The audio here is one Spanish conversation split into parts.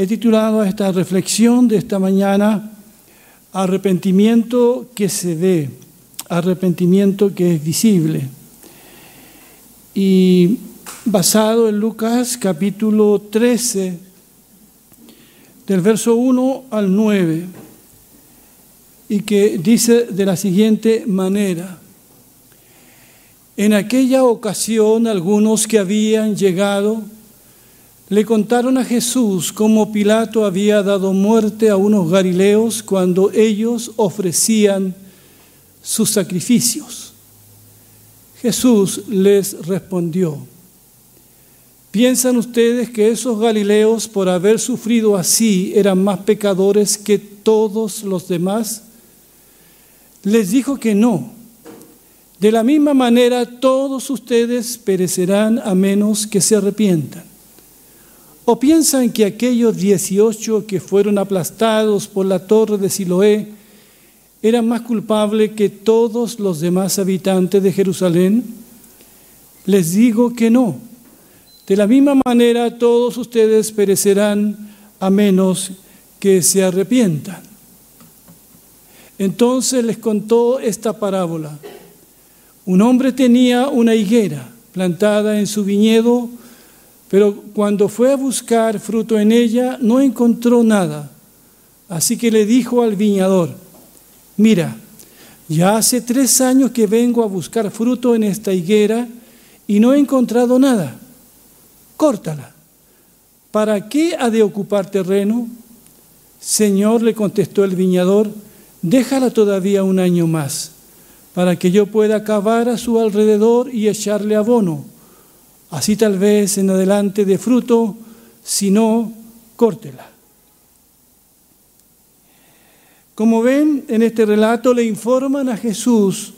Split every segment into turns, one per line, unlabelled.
He titulado esta reflexión de esta mañana Arrepentimiento que se ve, arrepentimiento que es visible. Y basado en Lucas capítulo 13, del verso 1 al 9, y que dice de la siguiente manera. En aquella ocasión algunos que habían llegado le contaron a Jesús cómo Pilato había dado muerte a unos galileos cuando ellos ofrecían sus sacrificios. Jesús les respondió, ¿piensan ustedes que esos galileos por haber sufrido así eran más pecadores que todos los demás? Les dijo que no. De la misma manera todos ustedes perecerán a menos que se arrepientan. ¿O piensan que aquellos 18 que fueron aplastados por la torre de Siloé eran más culpables que todos los demás habitantes de Jerusalén? Les digo que no. De la misma manera todos ustedes perecerán a menos que se arrepientan. Entonces les contó esta parábola. Un hombre tenía una higuera plantada en su viñedo pero cuando fue a buscar fruto en ella, no encontró nada. Así que le dijo al viñador, mira, ya hace tres años que vengo a buscar fruto en esta higuera y no he encontrado nada. Córtala. ¿Para qué ha de ocupar terreno? Señor, le contestó el viñador, déjala todavía un año más, para que yo pueda cavar a su alrededor y echarle abono Así tal vez en adelante de fruto, si no, córtela. Como ven, en este relato le informan a Jesús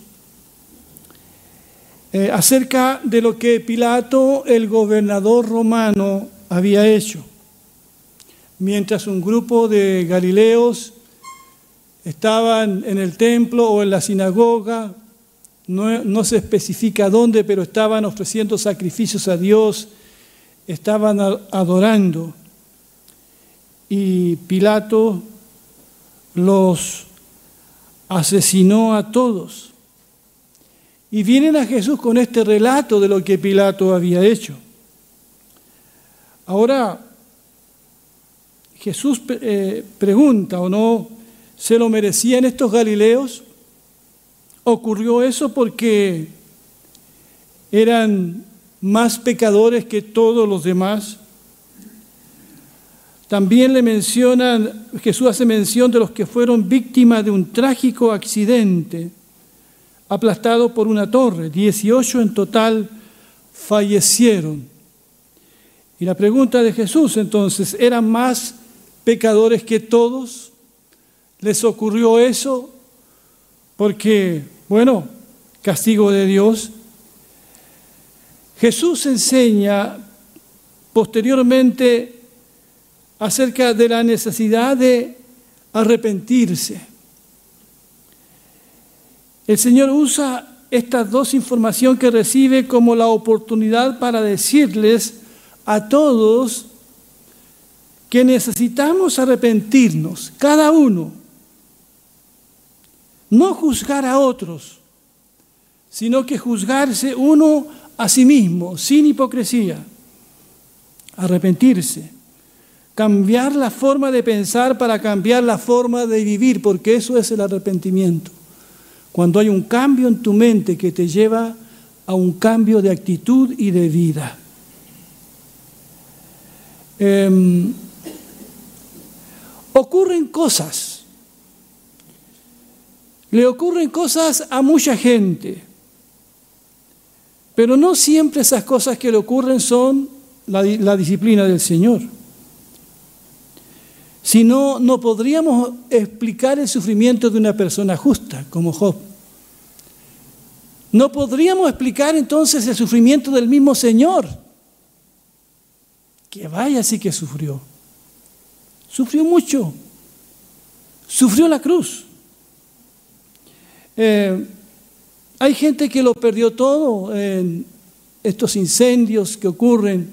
eh, acerca de lo que Pilato, el gobernador romano, había hecho. Mientras un grupo de galileos estaban en el templo o en la sinagoga no, se especifica dónde, pero estaban ofreciendo sacrificios a Dios, estaban adorando. Y Pilato los asesinó a todos. Y vienen a Jesús con este relato de lo que Pilato había hecho. Ahora, Jesús eh, pregunta, ¿o no se lo merecían estos galileos? Ocurrió eso porque eran más pecadores que todos los demás. También le mencionan, Jesús hace mención de los que fueron víctimas de un trágico accidente, aplastado por una torre. 18 en total fallecieron. Y la pregunta de Jesús entonces, ¿eran más pecadores que todos? ¿Les ocurrió eso? Porque, bueno, castigo de Dios. Jesús enseña posteriormente acerca de la necesidad de arrepentirse. El Señor usa estas dos informaciones que recibe como la oportunidad para decirles a todos que necesitamos arrepentirnos, cada uno, no juzgar a otros, sino que juzgarse uno a sí mismo, sin hipocresía, arrepentirse, cambiar la forma de pensar para cambiar la forma de vivir, porque eso es el arrepentimiento. Cuando hay un cambio en tu mente que te lleva a un cambio de actitud y de vida. Em, ocurren cosas le ocurren cosas a mucha gente, pero no siempre esas cosas que le ocurren son la, disciplina del Señor. Si no, no podríamos explicar el sufrimiento de una persona justa como Job. No podríamos explicar entonces el sufrimiento del mismo Señor, que vaya sí que sufrió. Sufrió mucho. Sufrió la cruz. Eh, hay gente que lo perdió todo en estos incendios que ocurren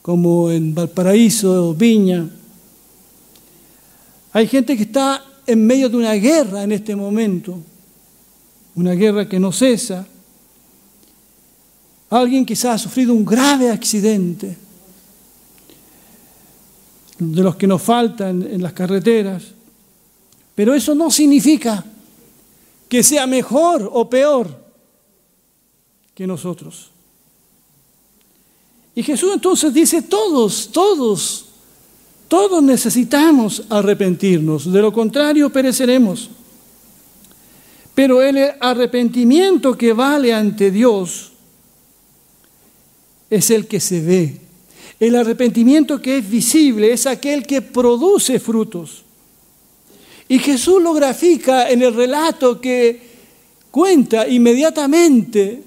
como en Valparaíso, Viña. Hay gente que está en medio de una guerra en este momento, una guerra que no cesa. Alguien quizás ha sufrido un grave accidente, de los que nos faltan en las carreteras, pero eso no significa que sea mejor o peor que nosotros. Y Jesús entonces dice, todos, todos, todos necesitamos arrepentirnos, de lo contrario pereceremos. Pero el arrepentimiento que vale ante Dios es el que se ve. El arrepentimiento que es visible es aquel que produce frutos. Y Jesús lo grafica en el relato que cuenta inmediatamente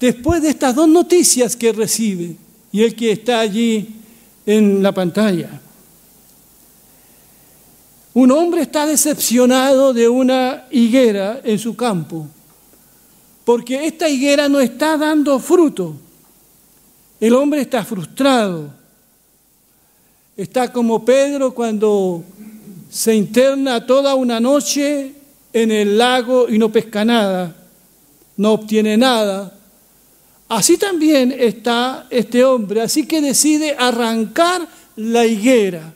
después de estas dos noticias que recibe y el que está allí en la pantalla. Un hombre está decepcionado de una higuera en su campo, porque esta higuera no está dando fruto. El hombre está frustrado. Está como Pedro cuando se interna toda una noche en el lago y no pesca nada, no obtiene nada. Así también está este hombre, así que decide arrancar la higuera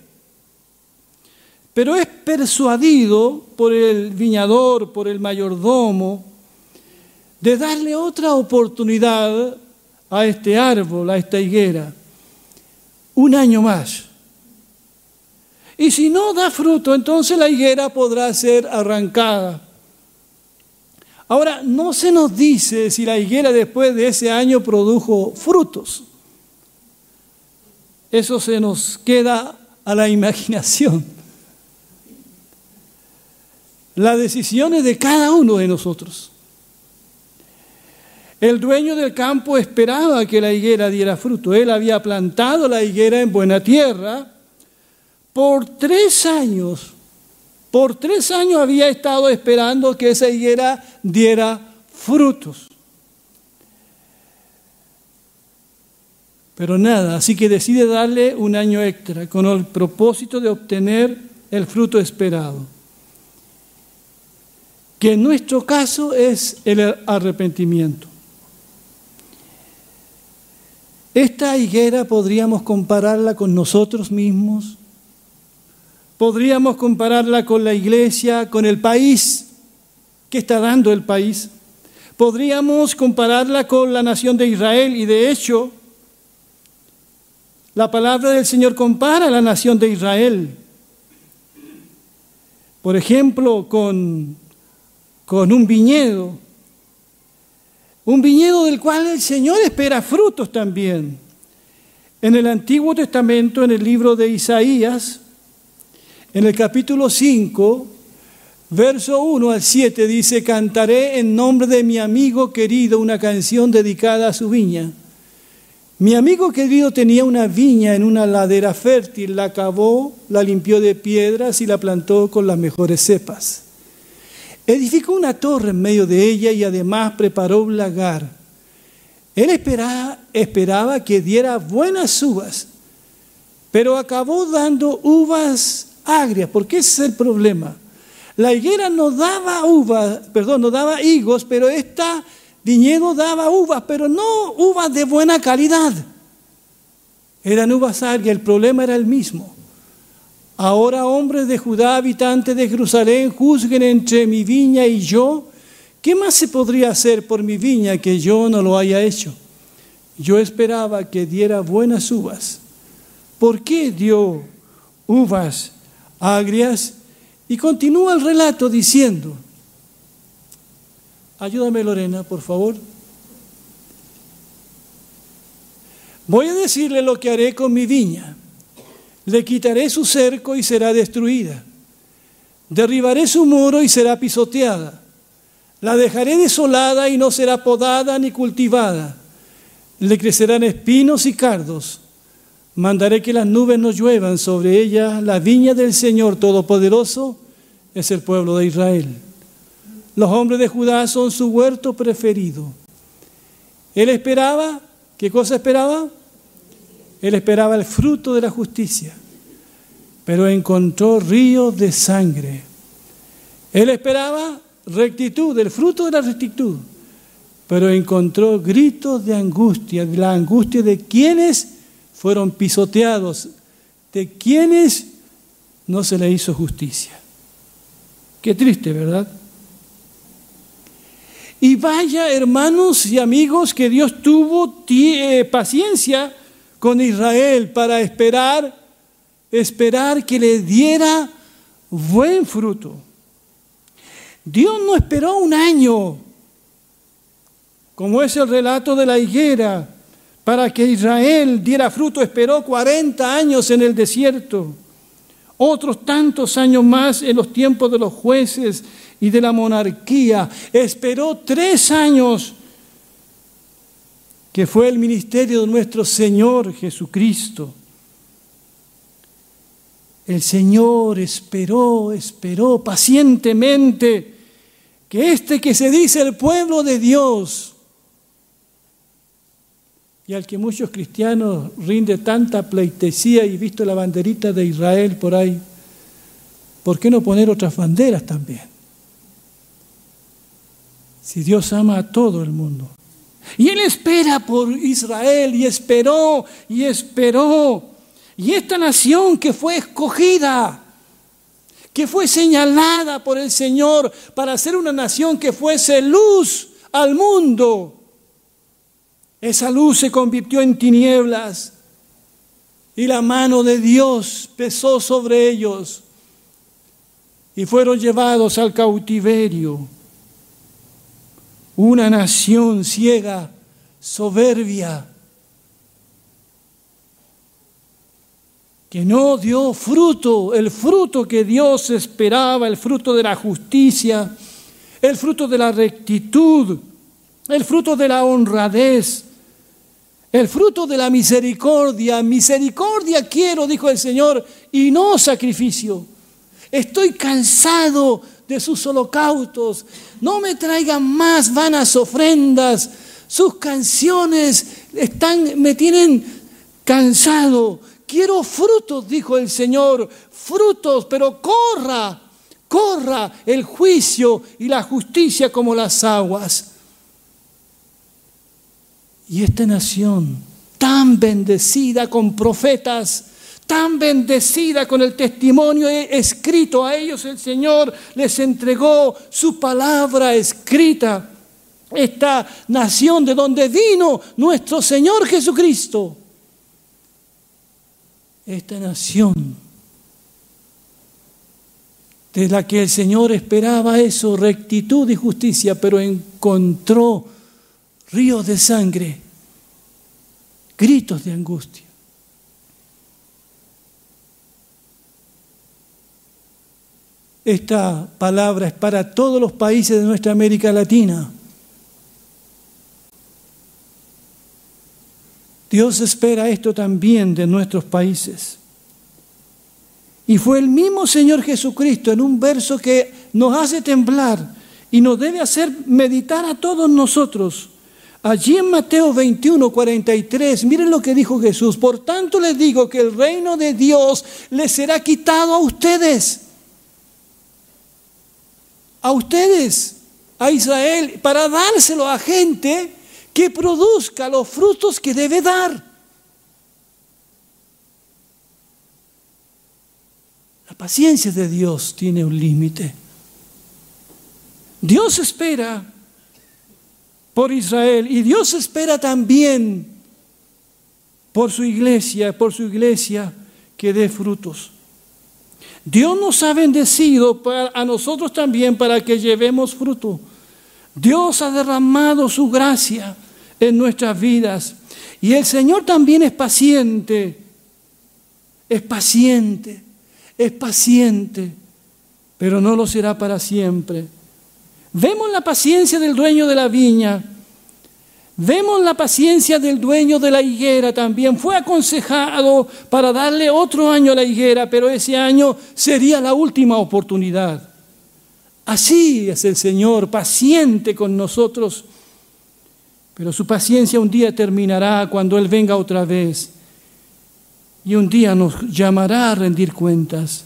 pero es persuadido por el viñador, por el mayordomo, de darle otra oportunidad a este árbol, a esta higuera, un año más. Y si no da fruto, entonces la higuera podrá ser arrancada. Ahora, no se nos dice si la higuera después de ese año produjo frutos. Eso se nos queda a la imaginación. La decisión es de cada uno de nosotros. El dueño del campo esperaba que la higuera diera fruto. Él había plantado la higuera en buena tierra por tres años. Por tres años había estado esperando que esa higuera diera frutos. Pero nada, así que decide darle un año extra con el propósito de obtener el fruto esperado que en nuestro caso es el arrepentimiento. Esta higuera podríamos compararla con nosotros mismos, podríamos compararla con la iglesia, con el país que está dando el país, podríamos compararla con la nación de Israel y de hecho la palabra del Señor compara a la nación de Israel. Por ejemplo, con con un viñedo, un viñedo del cual el Señor espera frutos también. En el Antiguo Testamento, en el libro de Isaías, en el capítulo 5, verso 1 al 7, dice, cantaré en nombre de mi amigo querido una canción dedicada a su viña. Mi amigo querido tenía una viña en una ladera fértil, la cavó, la limpió de piedras y la plantó con las mejores cepas. Edificó una torre en medio de ella y además preparó un lagar. Él esperaba, esperaba que diera buenas uvas, pero acabó dando uvas agrias, porque ese es el problema. La higuera no daba uvas, perdón, no daba higos, pero esta viñedo daba uvas, pero no uvas de buena calidad. Eran uvas agrias, el problema era el mismo. Ahora, hombres de Judá, habitantes de Jerusalén, juzguen entre mi viña y yo. ¿Qué más se podría hacer por mi viña que yo no lo haya hecho? Yo esperaba que diera buenas uvas. ¿Por qué dio uvas agrias? Y continúa el relato diciendo, ayúdame Lorena, por favor. Voy a decirle lo que haré con mi viña. Le quitaré su cerco y será destruida. Derribaré su muro y será pisoteada. La dejaré desolada y no será podada ni cultivada. Le crecerán espinos y cardos. Mandaré que las nubes no lluevan sobre ella. La viña del Señor Todopoderoso es el pueblo de Israel. Los hombres de Judá son su huerto preferido. Él esperaba, ¿qué cosa esperaba? Él esperaba el fruto de la justicia, pero encontró ríos de sangre. Él esperaba rectitud, el fruto de la rectitud, pero encontró gritos de angustia, la angustia de quienes fueron pisoteados, de quienes no se le hizo justicia. Qué triste, ¿verdad? Y vaya, hermanos y amigos, que Dios tuvo eh, paciencia con Israel para esperar, esperar que le diera buen fruto. Dios no esperó un año, como es el relato de la higuera, para que Israel diera fruto, esperó 40 años en el desierto, otros tantos años más en los tiempos de los jueces y de la monarquía. Esperó tres años, que fue el ministerio de nuestro Señor Jesucristo. El Señor esperó, esperó pacientemente que este que se dice el pueblo de Dios, y al que muchos cristianos rinde tanta pleitesía y visto la banderita de Israel por ahí, ¿por qué no poner otras banderas también? Si Dios ama a todo el mundo. Y Él espera por Israel y esperó y esperó. Y esta nación que fue escogida, que fue señalada por el Señor para ser una nación que fuese luz al mundo, esa luz se convirtió en tinieblas y la mano de Dios pesó sobre ellos y fueron llevados al cautiverio. Una nación ciega, soberbia, que no dio fruto, el fruto que Dios esperaba, el fruto de la justicia, el fruto de la rectitud, el fruto de la honradez, el fruto de la misericordia, misericordia quiero, dijo el Señor, y no sacrificio. Estoy cansado de sus holocaustos. No me traigan más vanas ofrendas. Sus canciones están, me tienen cansado. Quiero frutos, dijo el Señor, frutos, pero corra, corra el juicio y la justicia como las aguas. Y esta nación tan bendecida con profetas, tan bendecida con el testimonio escrito a ellos, el Señor les entregó su palabra escrita. Esta nación de donde vino nuestro Señor Jesucristo. Esta nación de la que el Señor esperaba eso, rectitud y justicia, pero encontró ríos de sangre, gritos de angustia. Esta palabra es para todos los países de nuestra América Latina. Dios espera esto también de nuestros países. Y fue el mismo Señor Jesucristo en un verso que nos hace temblar y nos debe hacer meditar a todos nosotros Allí en Mateo 21, 43, miren lo que dijo Jesús. Por tanto les digo que el reino de Dios les será quitado a ustedes. A ustedes, a Israel, para dárselo a gente que produzca los frutos que debe dar. La paciencia de Dios tiene un límite. Dios espera por Israel. Y Dios espera también por su iglesia, por su iglesia que dé frutos. Dios nos ha bendecido a nosotros también para que llevemos fruto. Dios ha derramado su gracia en nuestras vidas. Y el Señor también es paciente, es paciente, es paciente, pero no lo será para siempre. Vemos la paciencia del dueño de la viña. Vemos la paciencia del dueño de la higuera también. Fue aconsejado para darle otro año a la higuera, pero ese año sería la última oportunidad. Así es el Señor, paciente con nosotros. Pero su paciencia un día terminará cuando Él venga otra vez. y un día nos llamará a rendir cuentas.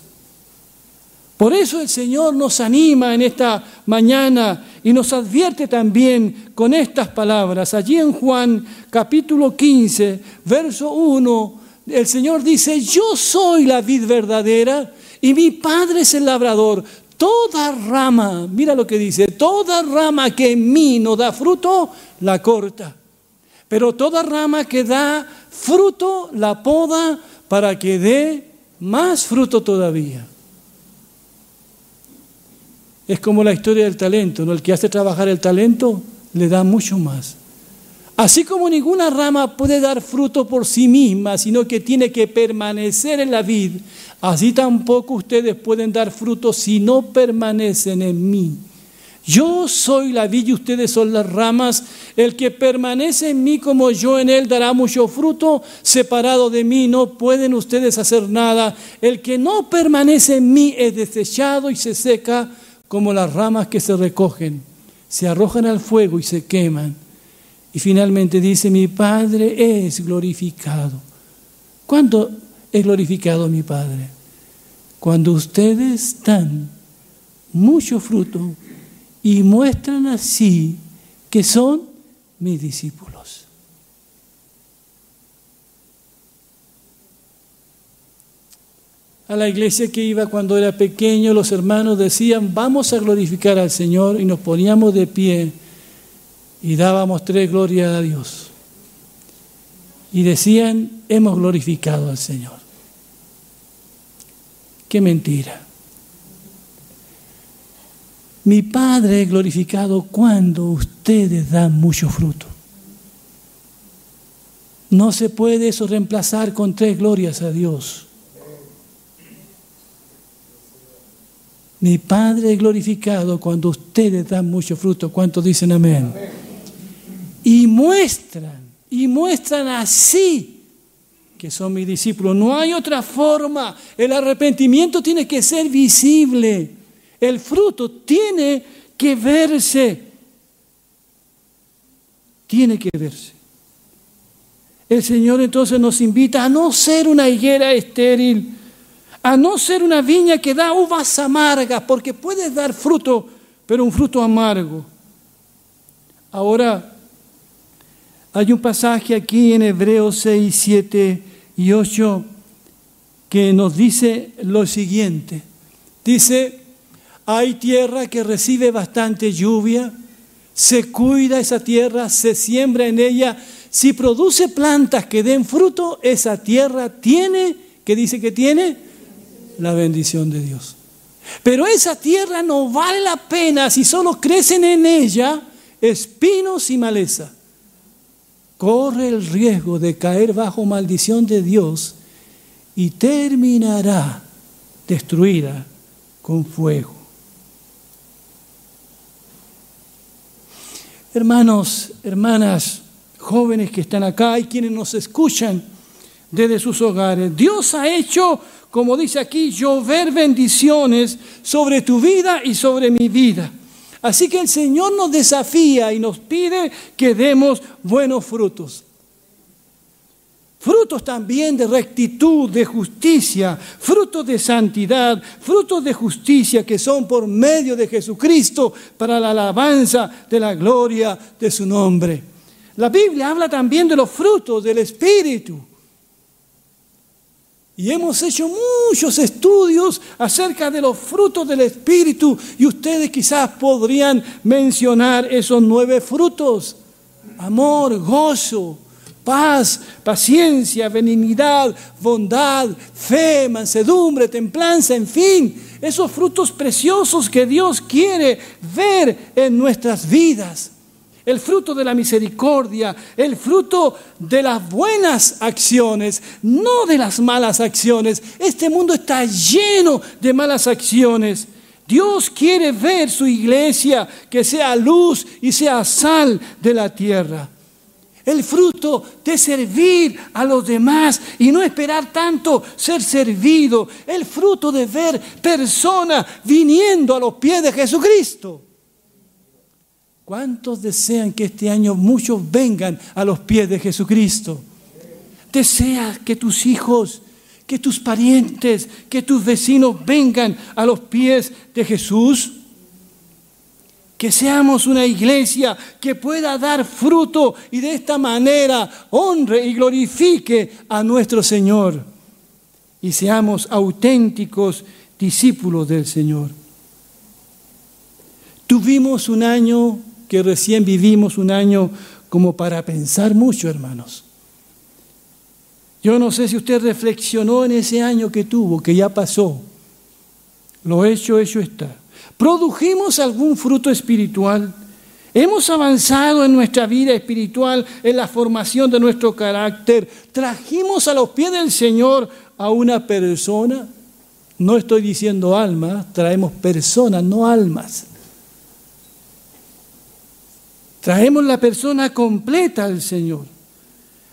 Por eso el Señor nos anima en esta mañana y nos advierte también con estas palabras. Allí en Juan capítulo 15, verso 1, el Señor dice, yo soy la vid verdadera y mi Padre es el labrador. Toda rama, mira lo que dice, toda rama que en mí no da fruto, la corta. Pero toda rama que da fruto, la poda para que dé más fruto todavía. Es como la historia del talento, ¿no? El que hace trabajar el talento le da mucho más. Así como ninguna rama puede dar fruto por sí misma, sino que tiene que permanecer en la vid, así tampoco ustedes pueden dar fruto si no permanecen en mí. Yo soy la vid y ustedes son las ramas. El que permanece en mí como yo en él dará mucho fruto. Separado de mí no pueden ustedes hacer nada. El que no permanece en mí es desechado y se seca como las ramas que se recogen, se arrojan al fuego y se queman. Y finalmente dice, mi Padre es glorificado. ¿Cuándo es glorificado mi Padre? Cuando ustedes dan mucho fruto y muestran así que son mis discípulos. A la iglesia que iba cuando era pequeño, los hermanos decían, vamos a glorificar al Señor y nos poníamos de pie y dábamos tres glorias a Dios. Y decían, hemos glorificado al Señor. Qué mentira. Mi Padre es glorificado cuando ustedes dan mucho fruto. No se puede eso reemplazar con tres glorias a Dios. Mi Padre glorificado cuando ustedes dan mucho fruto. ¿Cuántos dicen amén? Y muestran, y muestran así que son mis discípulos. No hay otra forma. El arrepentimiento tiene que ser visible. El fruto tiene que verse. Tiene que verse. El Señor entonces nos invita a no ser una higuera estéril a no ser una viña que da uvas amargas, porque puede dar fruto, pero un fruto amargo. Ahora, hay un pasaje aquí en Hebreos 6, 7 y 8 que nos dice lo siguiente. Dice, hay tierra que recibe bastante lluvia, se cuida esa tierra, se siembra en ella. Si produce plantas que den fruto, esa tierra tiene, ¿qué dice que tiene? La bendición de Dios. Pero esa tierra no vale la pena si solo crecen en ella espinos y maleza. Corre el riesgo de caer bajo maldición de Dios y terminará destruida con fuego. Hermanos, hermanas, jóvenes que están acá y quienes nos escuchan desde sus hogares, Dios ha hecho como dice aquí, llover bendiciones sobre tu vida y sobre mi vida. Así que el Señor nos desafía y nos pide que demos buenos frutos. Frutos también de rectitud, de justicia, frutos de santidad, frutos de justicia que son por medio de Jesucristo para la alabanza de la gloria de su nombre. La Biblia habla también de los frutos del Espíritu. Y hemos hecho muchos estudios acerca de los frutos del Espíritu y ustedes quizás podrían mencionar esos nueve frutos. Amor, gozo, paz, paciencia, benignidad, bondad, fe, mansedumbre, templanza, en fin, esos frutos preciosos que Dios quiere ver en nuestras vidas el fruto de la misericordia, el fruto de las buenas acciones, no de las malas acciones. Este mundo está lleno de malas acciones. Dios quiere ver su iglesia que sea luz y sea sal de la tierra. El fruto de servir a los demás y no esperar tanto ser servido. El fruto de ver personas viniendo a los pies de Jesucristo. ¿Cuántos desean que este año muchos vengan a los pies de Jesucristo? Desea que tus hijos que tus parientes, que tus vecinos vengan a los pies de Jesús? Que seamos una iglesia que pueda dar fruto y de esta manera honre y glorifique a nuestro Señor. Y seamos auténticos discípulos del Señor. Tuvimos un año que recién vivimos, un año como para pensar mucho, hermanos. Yo no sé si usted reflexionó en ese año que tuvo, que ya pasó. Lo hecho, hecho está. ¿Produjimos algún fruto espiritual? ¿Hemos avanzado en nuestra vida espiritual, en la formación de nuestro carácter? ¿Trajimos a los pies del Señor a una persona? No estoy diciendo alma, traemos personas, no almas. Traemos la persona completa al Señor.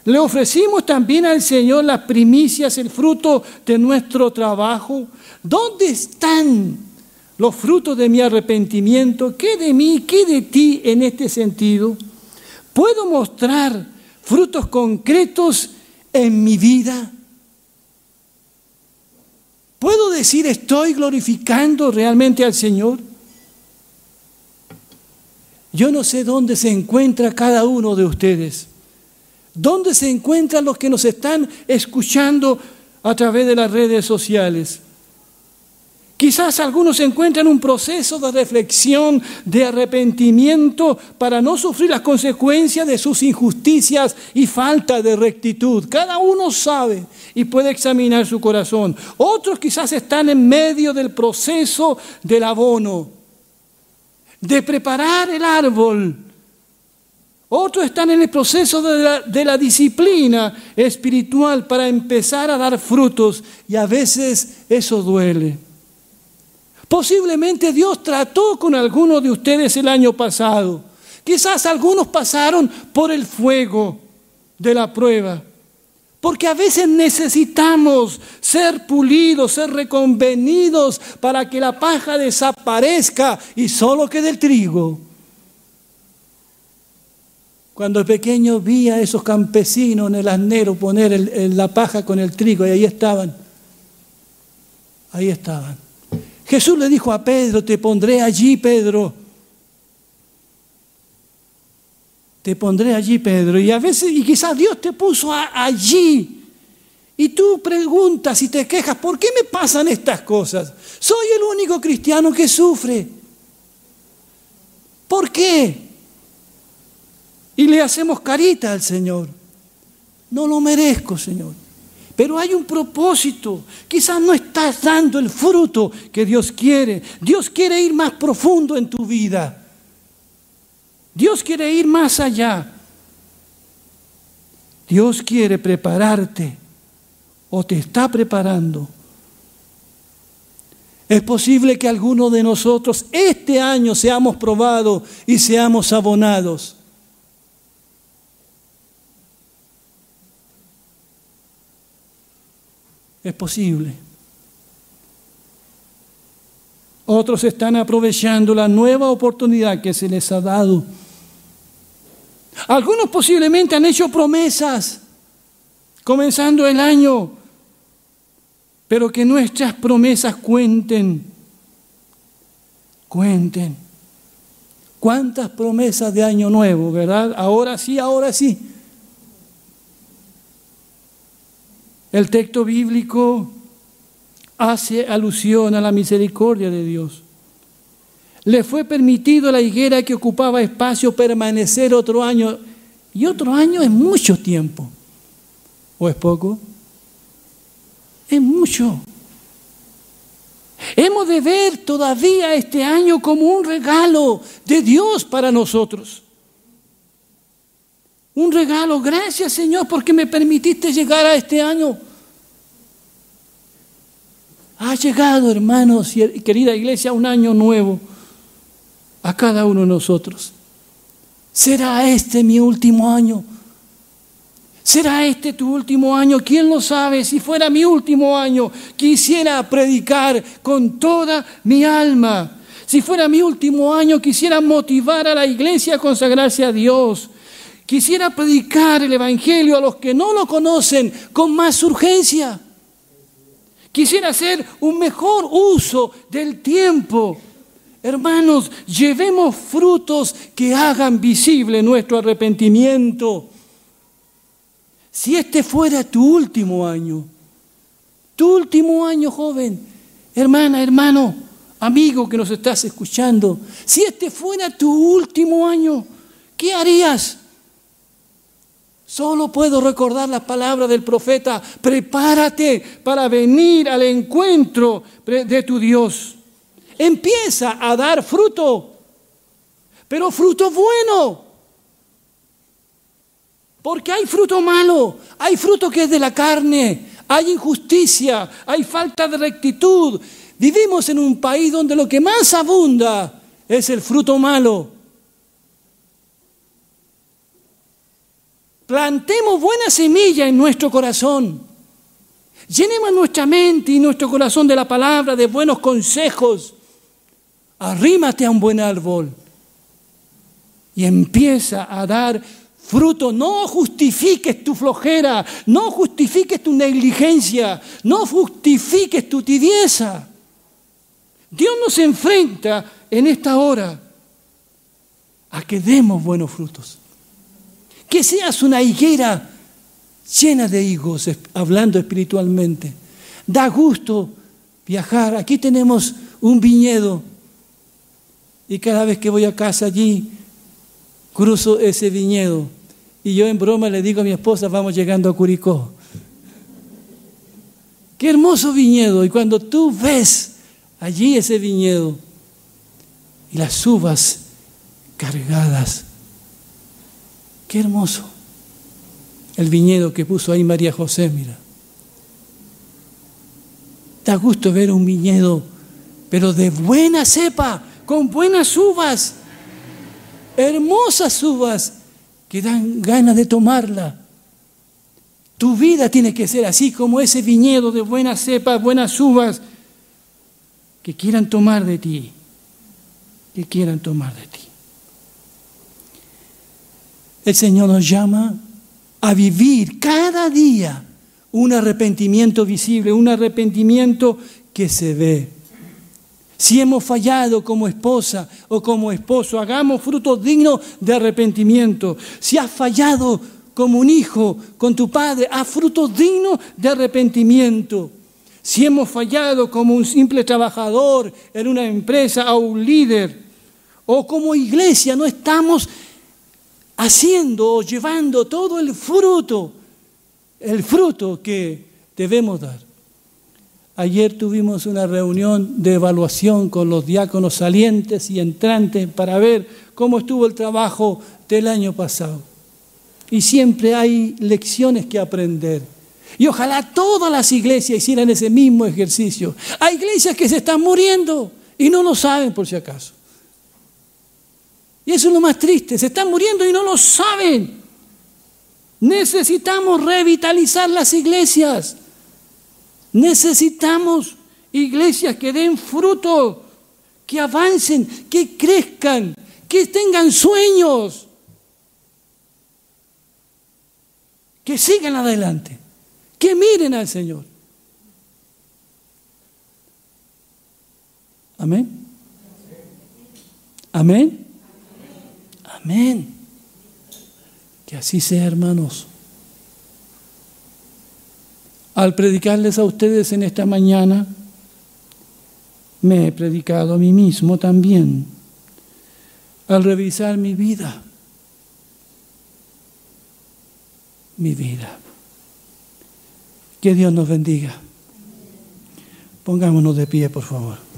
Le ofrecimos también al Señor las primicias, el fruto de nuestro trabajo. ¿Dónde están los frutos de mi arrepentimiento, ¿qué de mí, qué de ti en este sentido? ¿Puedo mostrar frutos concretos en mi vida? ¿Puedo decir estoy glorificando realmente al Señor? Yo no sé dónde se encuentra cada uno de ustedes. ¿Dónde se encuentran los que nos están escuchando a través de las redes sociales? Quizás algunos encuentran en un proceso de reflexión, de arrepentimiento para no sufrir las consecuencias de sus injusticias y falta de rectitud. Cada uno sabe y puede examinar su corazón. Otros quizás están en medio del proceso del abono, de preparar el árbol. Otros están en el proceso de la, disciplina espiritual para empezar a dar frutos y a veces eso duele. Posiblemente Dios trató con algunos de ustedes el año pasado. Quizás algunos pasaron por el fuego de la prueba. Porque a veces necesitamos ser pulidos, ser reconvenidos para que la paja desaparezca y solo quede el trigo. Cuando pequeño vi a esos campesinos en el asnero poner la paja con el trigo y ahí estaban, ahí estaban. Jesús le dijo a Pedro, te pondré allí, Pedro. Te pondré allí, Pedro. Y a veces, y quizás Dios te puso allí. Y tú preguntas y te quejas, ¿por qué me pasan estas cosas? Soy el único cristiano que sufre. ¿Por qué? Y le hacemos carita al Señor. No lo merezco, Señor. Pero hay un propósito. Quizás no estás dando el fruto que Dios quiere. Dios quiere ir más profundo en tu vida. Dios quiere ir más allá. Dios quiere prepararte o te está preparando. Es posible que alguno de nosotros este año seamos probados y seamos abonados. Es posible. Otros están aprovechando la nueva oportunidad que se les ha dado. Algunos posiblemente han hecho promesas comenzando el año, pero que nuestras promesas cuenten, cuenten. ¿Cuántas promesas de año nuevo, verdad? Ahora sí, ahora sí. El texto bíblico hace alusión a la misericordia de Dios. Le fue permitido a la higuera que ocupaba espacio permanecer otro año, y otro año es mucho tiempo. ¿O es poco? Es mucho. Hemos de ver todavía este año como un regalo de Dios para nosotros. Un regalo, gracias Señor porque me permitiste llegar a este año. Ha llegado, hermanos y querida iglesia, un año nuevo a cada uno de nosotros. ¿Será este mi último año? ¿Será este tu último año? ¿Quién lo sabe? Si fuera mi último año, quisiera predicar con toda mi alma. Si fuera mi último año, quisiera motivar a la iglesia a consagrarse a Dios. Quisiera predicar el Evangelio a los que no lo conocen con más urgencia. Quisiera hacer un mejor uso del tiempo. Hermanos, llevemos frutos que hagan visible nuestro arrepentimiento. Si este fuera tu último año, tu último año joven, hermana, hermano, amigo que nos estás escuchando, si este fuera tu último año, ¿qué harías? Solo puedo recordar las palabras del profeta, prepárate para venir al encuentro de tu Dios. Empieza a dar fruto, pero fruto bueno. Porque hay fruto malo, hay fruto que es de la carne, hay injusticia, hay falta de rectitud. Vivimos en un país donde lo que más abunda es el fruto malo. Plantemos buena semilla en nuestro corazón. Llenemos nuestra mente y nuestro corazón de la palabra, de buenos consejos. Arrímate a un buen árbol y empieza a dar fruto. No justifiques tu flojera, no justifiques tu negligencia, no justifiques tu tibieza. Dios nos enfrenta en esta hora a que demos buenos frutos que seas una higuera llena de higos, hablando espiritualmente. Da gusto viajar. Aquí tenemos un viñedo y cada vez que voy a casa allí, cruzo ese viñedo. Y yo en broma le digo a mi esposa, vamos llegando a Curicó. Qué hermoso viñedo. Y cuando tú ves allí ese viñedo y las uvas cargadas Qué hermoso. El viñedo que puso ahí María José, mira. Da gusto ver un viñedo, pero de buena cepa, con buenas uvas, hermosas uvas que dan ganas de tomarla. Tu vida tiene que ser así como ese viñedo de buena cepa, buenas uvas, que quieran tomar de ti, que quieran tomar de ti. El Señor nos llama a vivir cada día un arrepentimiento visible, un arrepentimiento que se ve. Si hemos fallado como esposa o como esposo, hagamos frutos dignos de arrepentimiento. Si has fallado como un hijo con tu padre, haz frutos dignos de arrepentimiento. Si hemos fallado como un simple trabajador en una empresa o un líder, o como iglesia, no estamos haciendo o llevando todo el fruto, el fruto que debemos dar. Ayer tuvimos una reunión de evaluación con los diáconos salientes y entrantes para ver cómo estuvo el trabajo del año pasado. Y siempre hay lecciones que aprender. Y ojalá todas las iglesias hicieran ese mismo ejercicio. Hay iglesias que se están muriendo y no lo saben por si acaso. Y eso es lo más triste, se están muriendo y no lo saben. Necesitamos revitalizar las iglesias. Necesitamos iglesias que den fruto, que avancen, que crezcan, que tengan sueños, que sigan adelante, que miren al Señor. Amén. Amén. Amén. Que así sea, hermanos. Al predicarles a ustedes en esta mañana, me he predicado a mí mismo también. Al revisar mi vida, mi vida. Que Dios nos bendiga. Pongámonos de pie, por favor.